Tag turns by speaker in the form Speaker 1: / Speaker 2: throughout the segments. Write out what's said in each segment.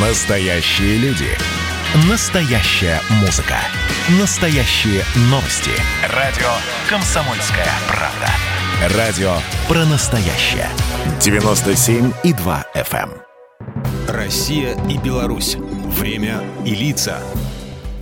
Speaker 1: Настоящие люди. Настоящая музыка. Настоящие новости. Радио «Комсомольская правда». Радио про настоящее. 97,2 FM.
Speaker 2: эм. Россия и Беларусь. Время и лица.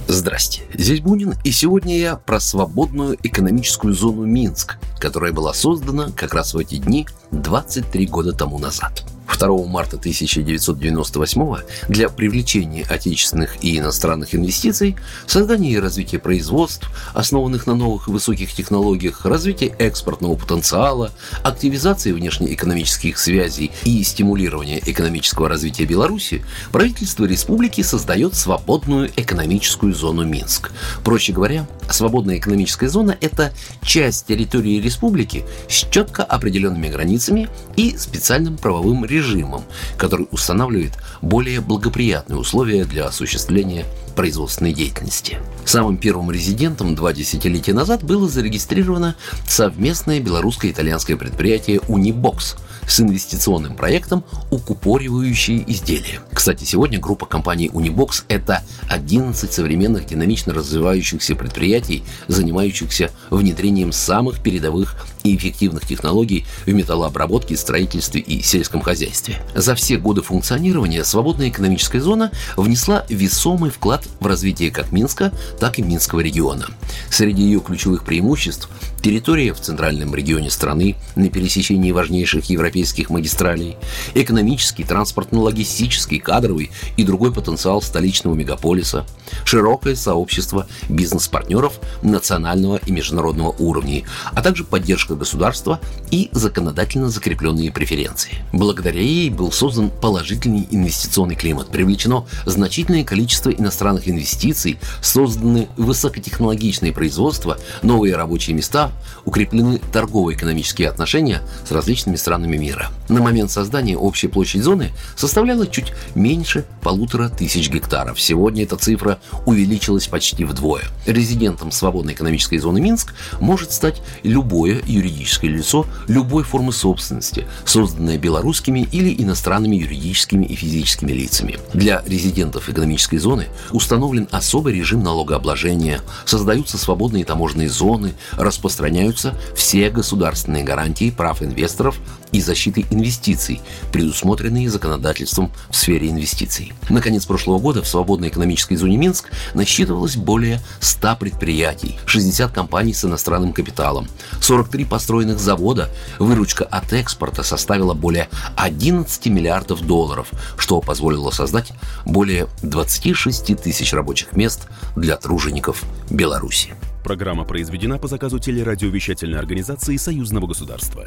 Speaker 3: Здрасте, здесь Бунин, и сегодня я про свободную экономическую зону Минск, которая была создана как раз в эти дни 23 года тому назад. 2 марта 1998 для привлечения отечественных и иностранных инвестиций, создания и развития производств, основанных на новых и высоких технологиях, развития экспортного потенциала, активизации внешнеэкономических связей и стимулирования экономического развития Беларуси, правительство республики создает свободную экономическую зону Минск. Проще говоря, свободная экономическая зона – это часть территории республики с четко определенными границами и специальным правовым режимом который устанавливает более благоприятные условия для осуществления производственной деятельности. Самым первым резидентом два десятилетия назад было зарегистрировано совместное белорусско-итальянское предприятие «Унибокс», с инвестиционным проектом «Укупоривающие изделия». Кстати, сегодня группа компаний Unibox – это 11 современных динамично развивающихся предприятий, занимающихся внедрением самых передовых и эффективных технологий в металлообработке, строительстве и сельском хозяйстве. За все годы функционирования свободная экономическая зона внесла весомый вклад в развитие как Минска, так и Минского региона. Среди ее ключевых преимуществ – территория в центральном регионе страны на пересечении важнейших европейских магистралей, экономический, транспортно-логистический, кадровый и другой потенциал столичного мегаполиса, широкое сообщество бизнес-партнеров национального и международного уровней, а также поддержка государства и законодательно закрепленные преференции. Благодаря ей был создан положительный инвестиционный климат, привлечено значительное количество иностранных инвестиций, созданы высокотехнологичные производства, новые рабочие места, укреплены торгово-экономические отношения с различными странами мира. На момент создания общая площадь зоны составляла чуть меньше полутора тысяч гектаров. Сегодня эта цифра увеличилась почти вдвое. Резидентом свободной экономической зоны Минск может стать любое юридическое лицо любой формы собственности, созданное белорусскими или иностранными юридическими и физическими лицами. Для резидентов экономической зоны установлен особый режим налогообложения, создаются свободные таможенные зоны, распространяются все государственные гарантии прав инвесторов и защиты инвестиций, предусмотренные законодательством в сфере инвестиций. Наконец прошлого года в свободной экономической зоне Минск насчитывалось более 100 предприятий, 60 компаний с иностранным капиталом, 43 построенных завода, выручка от экспорта составила более 11 миллиардов долларов, что позволило создать более 26 тысяч рабочих мест для тружеников Беларуси.
Speaker 2: Программа произведена по заказу телерадиовещательной организации Союзного государства.